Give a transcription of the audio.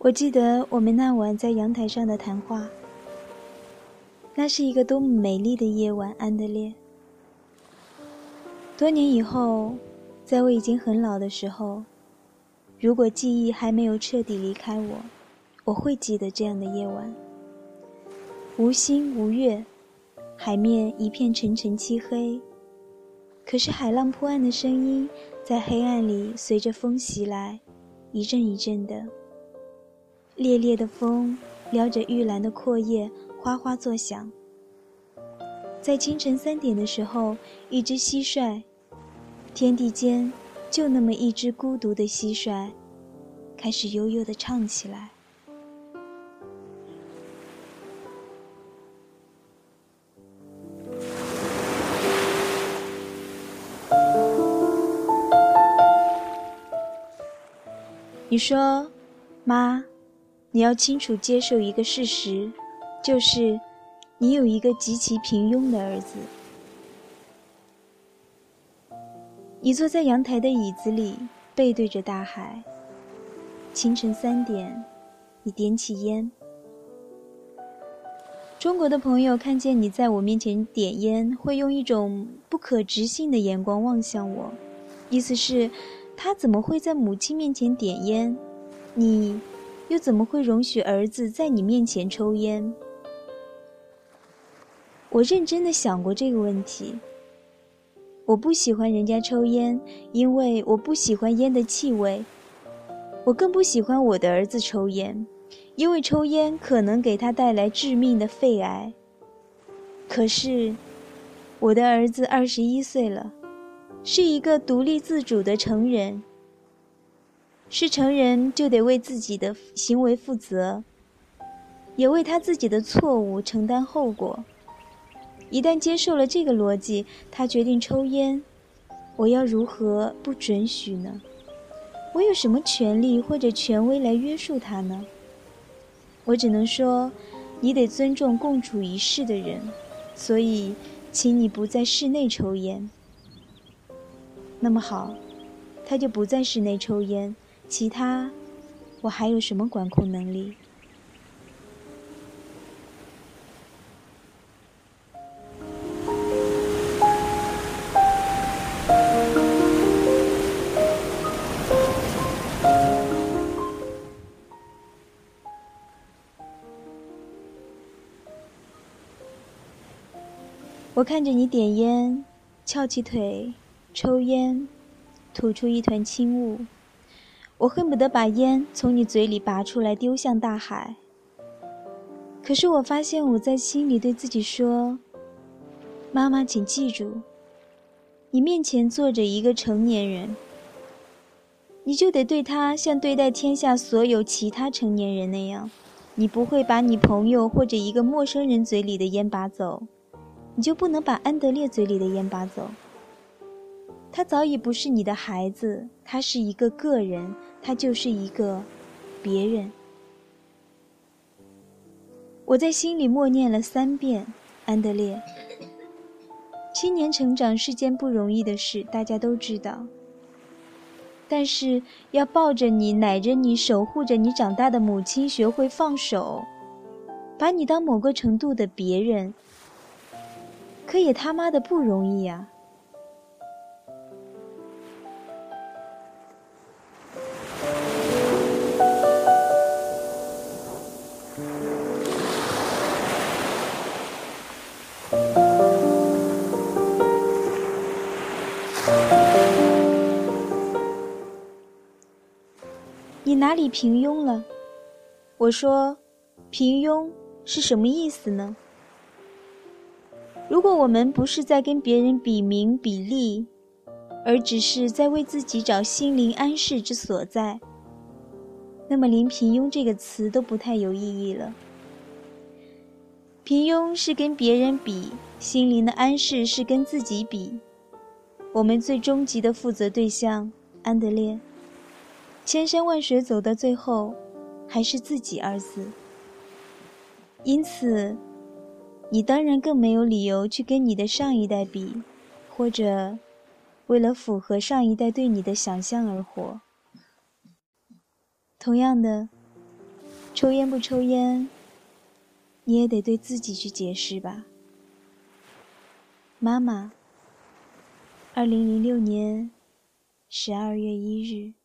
我记得我们那晚在阳台上的谈话。那是一个多么美丽的夜晚，安德烈。多年以后，在我已经很老的时候，如果记忆还没有彻底离开我，我会记得这样的夜晚。无星无月，海面一片沉沉漆黑。可是海浪破岸的声音，在黑暗里随着风袭来，一阵一阵的。烈烈的风撩着玉兰的阔叶，哗哗作响。在清晨三点的时候，一只蟋蟀，天地间就那么一只孤独的蟋蟀，开始悠悠地唱起来。你说，妈。你要清楚接受一个事实，就是你有一个极其平庸的儿子。你坐在阳台的椅子里，背对着大海。清晨三点，你点起烟。中国的朋友看见你在我面前点烟，会用一种不可置信的眼光望向我，意思是，他怎么会在母亲面前点烟？你。又怎么会容许儿子在你面前抽烟？我认真的想过这个问题。我不喜欢人家抽烟，因为我不喜欢烟的气味。我更不喜欢我的儿子抽烟，因为抽烟可能给他带来致命的肺癌。可是，我的儿子二十一岁了，是一个独立自主的成人。是成人就得为自己的行为负责，也为他自己的错误承担后果。一旦接受了这个逻辑，他决定抽烟，我要如何不准许呢？我有什么权利或者权威来约束他呢？我只能说，你得尊重共处一室的人，所以，请你不在室内抽烟。那么好，他就不在室内抽烟。其他，我还有什么管控能力？我看着你点烟，翘起腿，抽烟，吐出一团轻雾。我恨不得把烟从你嘴里拔出来丢向大海。可是我发现我在心里对自己说：“妈妈，请记住，你面前坐着一个成年人，你就得对他像对待天下所有其他成年人那样。你不会把你朋友或者一个陌生人嘴里的烟拔走，你就不能把安德烈嘴里的烟拔走。他早已不是你的孩子，他是一个个人。”他就是一个别人。我在心里默念了三遍：“安德烈。”青年成长是件不容易的事，大家都知道。但是要抱着你、奶着你、守护着你长大的母亲学会放手，把你当某个程度的别人，可也他妈的不容易呀。哪里平庸了？我说，平庸是什么意思呢？如果我们不是在跟别人比名比利，而只是在为自己找心灵安适之所在，那么连平庸这个词都不太有意义了。平庸是跟别人比，心灵的安适是跟自己比。我们最终极的负责对象，安德烈。千山万水走到最后，还是自己二字。因此，你当然更没有理由去跟你的上一代比，或者为了符合上一代对你的想象而活。同样的，抽烟不抽烟，你也得对自己去解释吧。妈妈，二零零六年十二月一日。